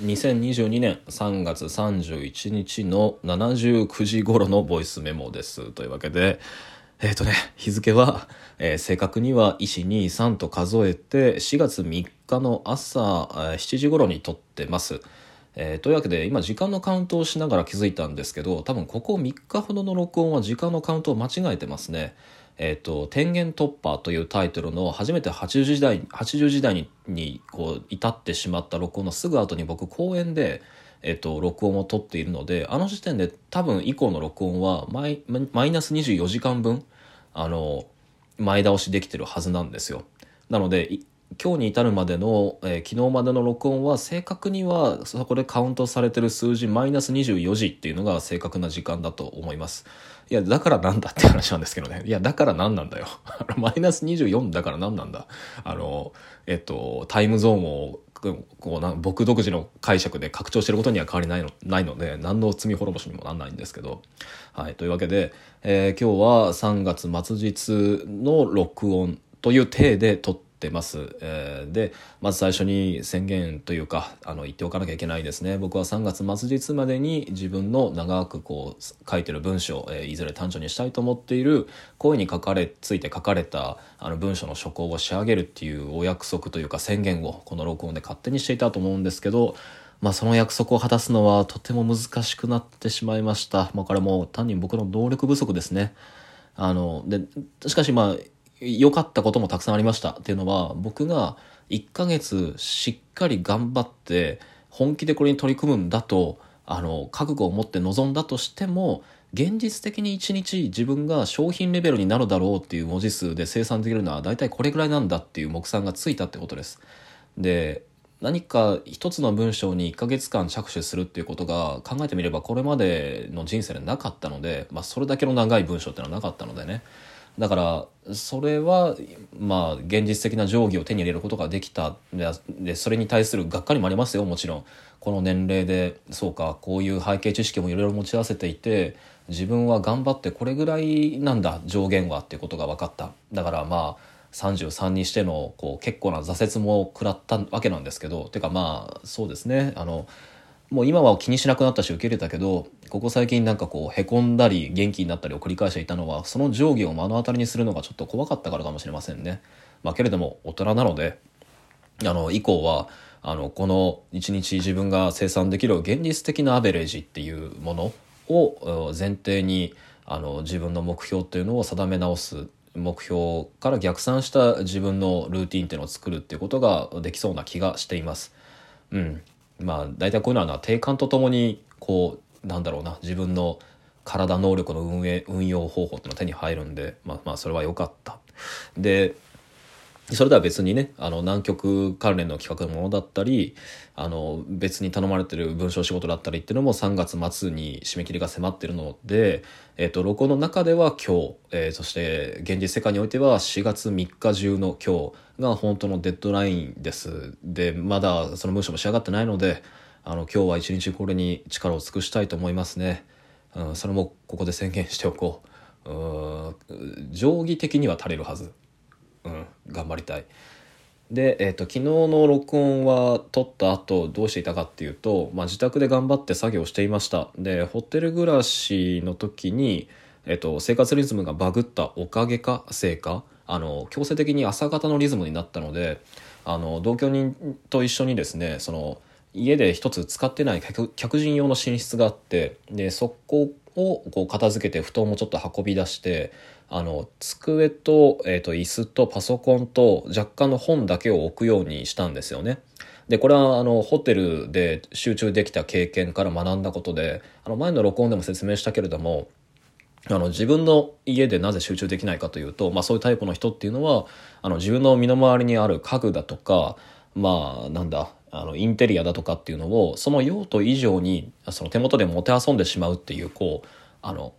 2022年3月31日の79時頃のボイスメモですというわけでえっ、ー、とね日付は、えー、正確には123と数えて4月3日の朝、7時頃に撮ってますえー、というわけで今時間のカウントをしながら気づいたんですけど多分ここ3日ほどの録音は時間のカウントを間違えてますね。えっ、と、天元突破というタイトルの初めて80時代、80時代にこう至ってしまった録音のすぐ後に僕公演で、えっ、と、録音を撮っているので、あの時点で多分以降の録音はマイマイナス24時間分、あの、前倒しできてるはずなんですよ。なので、今日に至るまでの、えー、昨日までの録音は正確にはそこでカウントされてる数字マイナス24時っていうのが正確な時間だと思います。いや、だからなんだって話なんですけどね。いや、だから何なんだよ。マイナス24だから何なんだ。あの、えっと、タイムゾーンをこうな僕独自の解釈で拡張してることには変わりないのないので何の罪滅ぼしにもなんないんですけど。はい、というわけで、えー、今日は3月末日の録音という体で撮ってってます、えー、でまず最初に宣言というかあの言っておかなきゃいけないですね僕は3月末日までに自分の長くこう書いてる文章、えー、いずれ短所にしたいと思っている声に書かれついて書かれたあの文章の書稿を仕上げるっていうお約束というか宣言をこの録音で勝手にしていたと思うんですけどまあその約束を果たすのはとても難しくなってしまいました。まあこれも単に僕の能力不足ですね。あの、で、しかしまあ良かったこともたくさんありましたっていうのは僕が1ヶ月しっかり頑張って本気でこれに取り組むんだとあの覚悟を持って臨んだとしても現実的に1日自分が商品レベルになるだろうっていう文字数で生産できるのは大体これぐらいなんだっていう目算がついたってことです。で何か一つの文章に1ヶ月間着手するっていうことが考えてみればこれまでの人生でなかったので、まあ、それだけの長い文章っていうのはなかったのでねだからそれはまあ現実的な定規を手に入れることができたでそれに対するがっかりもありますよ。もちろん。この年齢でそうかこういう背景知識もいろいろ持ち合わせていて自分は頑張ってこれぐらいなんだ上限はっていうことが分かった。だからまあ33にしてのこう結構な挫折も食らったわけなんですけど。てかまあそうですね。あのもう今は気にしなくなったし受け入れたけどここ最近なんかこうへこんだり元気になったりを繰り返していたのはその定規を目の当たりにするのがちょっと怖かったからかもしれませんね。まあ、けれども大人なのであの以降はあのこの一日自分が生産できる現実的なアベレージっていうものを前提にあの自分の目標っていうのを定め直す目標から逆算した自分のルーティンっていうのを作るっていうことができそうな気がしています。うん、まあ大体こういうのは定感とともにこうなんだろうな自分の体能力の運営運用方法っていうのが手に入るんでまあまあそれは良かった。でそれでは別にね、あの、南極関連の企画のものだったり、あの、別に頼まれてる文章仕事だったりっていうのも3月末に締め切りが迫ってるので、えっ、と、録音の中では今日、えー、そして現実世界においては4月3日中の今日が本当のデッドラインです。で、まだその文章も仕上がってないので、あの、今日は一日これに力を尽くしたいと思いますね。うん、それもここで宣言しておこう。うん、定規的には足りるはず。うん、頑張りたい。で、えーと、昨日の録音は撮った後どうしていたかっていうと、まあ、自宅で頑張って作業していましたでホテル暮らしの時に、えーと、生活リズムがバグったおかげかせいかあの強制的に朝方のリズムになったのであの同居人と一緒にですねその家で一つ使ってない客人用の寝室があってでそこをこう片付けて布団もちょっと運び出してあの机と,、えーと、椅子とパソコンと若干の本だけを置くようにしたんですよね。でこれはあのホテルで集中できた経験から学んだことであの前の録音でも説明したけれどもあの自分の家でなぜ集中できないかというと、まあ、そういうタイプの人っていうのはあの自分の身の回りにある家具だとかまあなんだあのインテリアだとかっていうのをその用途以上にその手元でもてあそんでしまうっていうこうあの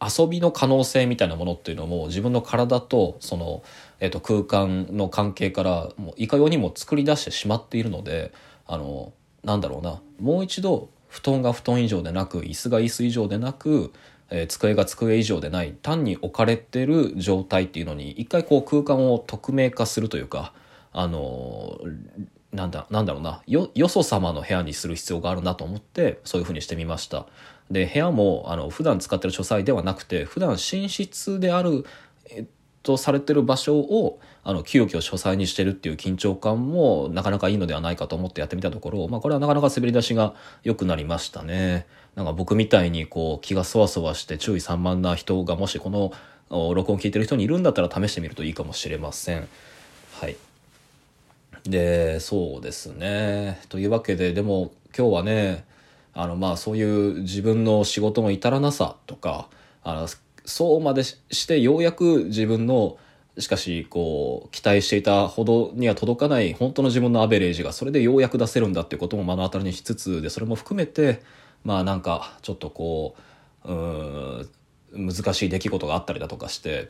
遊びの可能性みたいなものっていうのも自分の体とその、えー、と空間の関係からもういかようにも作り出してしまっているのであのなんだろうな。もう一度布団が布団以上でなく椅子が椅子以上でなく、えー、机が机以上でない単に置かれてる状態っていうのに一回こう空間を匿名化するというかあのなんだなんだろうな。よよそ様の部屋にする必要があるなと思ってそういうふうにしてみました。で部屋もあの普段使ってる書斎ではなくて普段寝室である、えっと、されてる場所をあの急遽書斎にしてるっていう緊張感もなかなかいいのではないかと思ってやってみたところ、まあ、これはなかなか滑り出しが良くなりましたね。なんか僕みたいにこう気がそわそわして注意散漫な人がもしこの録音聞いてる人にいるんだったら試してみるといいかもしれません。はい。でそうですね。というわけででも今日はねあのまあそういう自分の仕事の至らなさとかあのそうまでしてようやく自分のしかしこう期待していたほどには届かない本当の自分のアベレージがそれでようやく出せるんだっていうことも目の当たりにしつつでそれも含めてまあなんかちょっとこううん難しい出来事があったりだとかして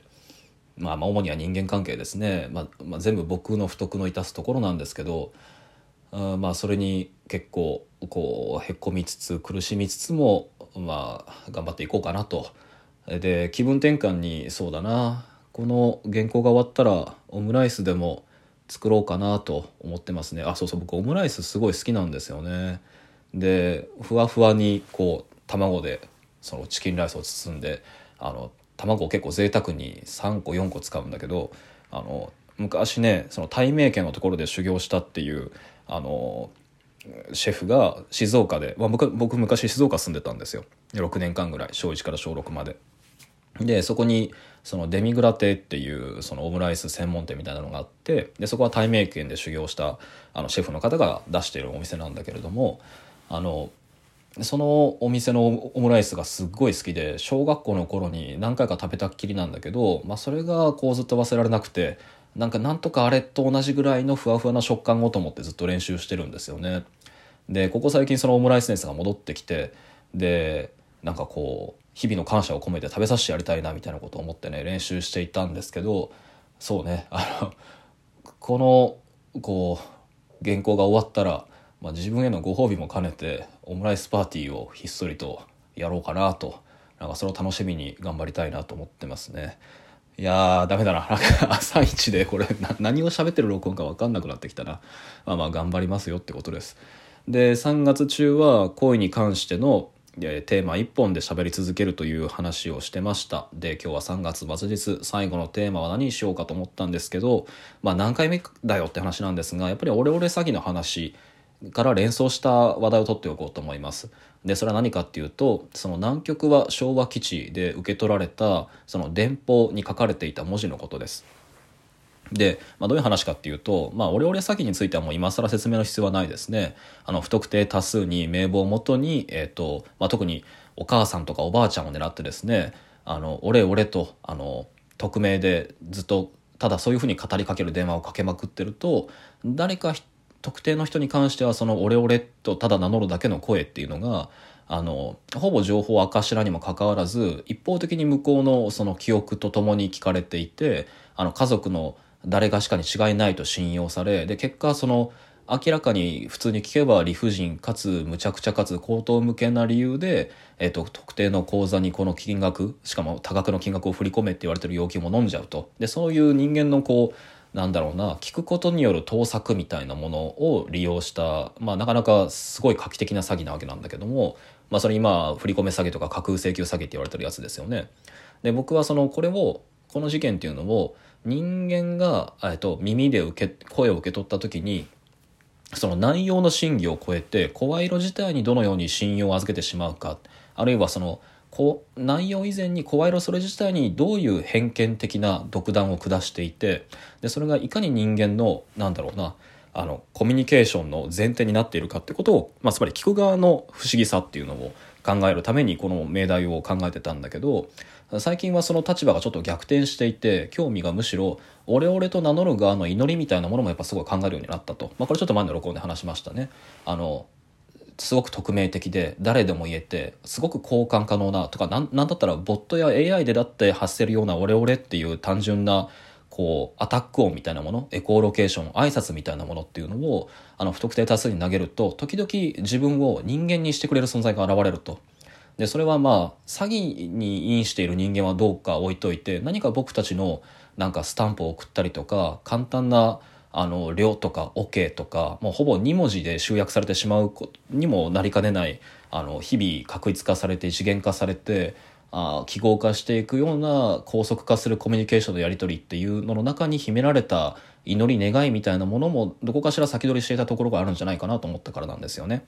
まあ、まあ主には人間関係ですね、まあ、まあ、全部僕の不徳の致すところなんですけどあまあそれに結構こうへっこみつつ苦しみつつもまあ頑張っていこうかなと。で気分転換にそうだな。この原稿が終わったらオムライスでも作ろうかなと思ってますね。あそうそう僕オムライスすごい好きなんですよね。でふわふわにこう卵でそのチキンライスを包んであの卵を結構贅沢に3個4個使うんだけどあの昔ねその大名家のところで修行したっていうあのシェフが静岡で、まあ、僕昔静岡住んでたんですよ6年間ぐらい小1から小6まで。でそこにそのデミグラテっていうそのオムライス専門店みたいなのがあってでそこは大名県で修行したあのシェフの方が出しているお店なんだけれどもあのそのお店のオムライスがすっごい好きで小学校の頃に何回か食べたっきりなんだけど、まあ、それがこうずっと忘れられなくてなんかなんとかあれと同じぐらいのふわふわな食感をと思ってずっと練習してるんですよね。でここ最近そのオムライス熱が戻ってきてでなんかこう日々の感謝を込めて食べさせてやりたいなみたいなことを思ってね練習していたんですけどそうねあのこのこう原稿が終わったらまあ、自分へのご褒美も兼ねてオムライスパーティーをひっそりとやろうかなとなんかそれを楽しみに頑張りたいなと思ってますね。いやーダメだな。なんか朝一でこれ何を喋ってる録音か分かんなくなってきたな。まあまあ頑張りますよってことです。で3月中は恋に関してのテーマ1本で喋り続けるという話をしてました。で今日は3月末日。最後のテーマは何にしようかと思ったんですけどまあ何回目だよって話なんですがやっぱりオレオレ詐欺の話から連想した話題を取っておこうと思います。でそれは何かっていうとその南極は昭和基地で受け取られたその電報に書かれていた文字のことです。で、まあ、どういう話かっていうと、まあ、オレオレ詐欺についてはもう今更説明の必要はないですね。あの、不特定多数に名簿をもとに、えっ、ー、と、まあ、特にお母さんとかおばあちゃんを狙ってですね、あの、俺俺と、あの、匿名でずっと、ただそういうふうに語りかける電話をかけまくってると、誰か特定の人に関してはそのオレオレとただ名乗るだけの声っていうのがあのほぼ情報赤しらにもかかわらず一方的に向こうのその記憶とともに聞かれていてあの家族の誰がしかに違いないと信用されで結果その明らかに普通に聞けば理不尽かつむちゃくちゃかつ口頭無権な理由で、えっと、特定の口座にこの金額しかも多額の金額を振り込めって言われてる要求も飲んじゃうと。でそういう人間のこうなんだろうな聞くことによる盗作みたいなものを利用した、まあ、なかなかすごい画期的な詐欺なわけなんだけども、まあ、それ今振り込め詐欺とか架空請求詐欺って言われてるやつですよね。で僕はそのこれをこの事件っていうのを人間が、えっと、耳で受け声を受け取った時にその内容の真偽を超えて声色自体にどのように信用を預けてしまうかあるいはそのこ内容以前に声色それ自体にどういう偏見的な独断を下していてでそれがいかに人間のなんだろうなあのコミュニケーションの前提になっているかってことを、まあ、つまり聞く側の不思議さっていうのを考えるためにこの命題を考えてたんだけど最近はその立場がちょっと逆転していて興味がむしろオレオレと名乗る側の祈りみたいなものもやっぱすごい考えるようになったと、まあ、これちょっと前の録音で話しましたね。あのすごく匿名的で誰でも言えてすごく交換可能なとかなんだったらボットや AI でだって発せるようなオレオレっていう単純なこうアタック音みたいなものエコーロケーション挨拶みたいなものっていうのをあの不特定多数に投げると時々自分を人間にしてくれる存在が現れると。でそれはまあ詐欺に因している人間はどうか置いといて何か僕たちのなんかスタンプを送ったりとか簡単なあの、量とか OK とか、もうほぼ2文字で集約されてしまうにもなりかねない、あの、日々確一化されて一元化されて、あ記号化していくような高速化するコミュニケーションのやり取りっていうのの中に秘められた祈り願いみたいなものもどこかしら先取りしていたところがあるんじゃないかなと思ったからなんですよね。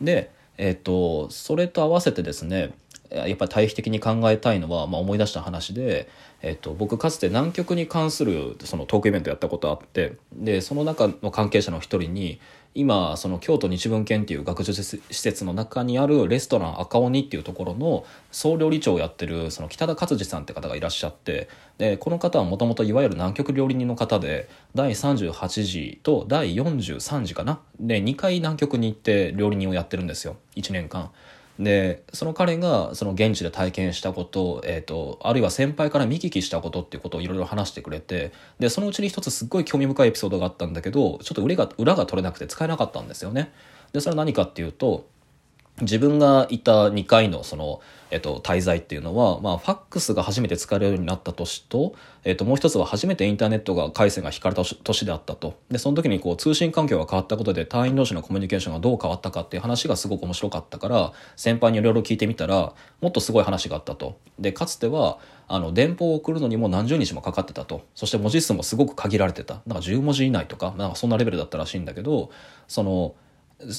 で、えっ、と、それと合わせてですね、やっぱり対比的に考えたいのは、まあ、思い出した話で、えっと、僕かつて南極に関するそのトークイベントやったことあってでその中の関係者の一人に今その京都日文研っていう学術施設の中にあるレストラン赤鬼っていうところの総料理長をやってるその北田勝次さんって方がいらっしゃってでこの方はもともといわゆる南極料理人の方で第38次と第43次かな？で2回南極に行って料理人をやってるんですよ1年間。でその彼がその現地で体験したこと,、えーと、あるいは先輩から見聞きしたことっていうことをいろいろ話してくれてでそのうちに一つすっごい興味深いエピソードがあったんだけどちょっと裏が裏が取れなくて使えなかったんですよね。でそれは何かっていうと自分がいた2回のその、えっと、滞在っていうのは、まあ、ファックスが初めて使えるようになった年と、えっと、もう一つは初めてインターネットが回線が引かれた年であったと。で、その時にこう通信環境が変わったことで隊員同士のコミュニケーションがどう変わったかっていう話がすごく面白かったから、先輩にいろいろ聞いてみたら、もっとすごい話があったと。で、かつては、あの、電報を送るのにも何十日もかかってたと。そして文字数もすごく限られてた。なんか10文字以内とか、なんかそんなレベルだったらしいんだけど、その、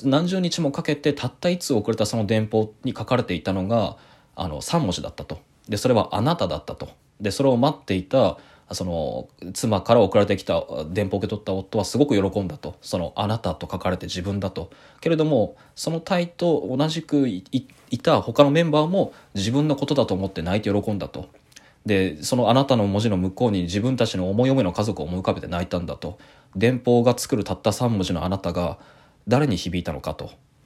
何十日もかけてたった一通遅れたその電報に書かれていたのがあの3文字だったと。でそれは「あなた」だったと。でそれを待っていたその妻から送られてきた電報を受け取った夫はすごく喜んだと。その「あなた」と書かれて自分だと。けれどもその隊と同じくいた他のメンバーも自分のことだと思って泣いて喜んだと。でその「あなた」の文字の向こうに自分たちの思い思いの家族を思い浮かべて泣いたんだと。電報が作るたった3文字の「あなた」が誰に響いたのかと。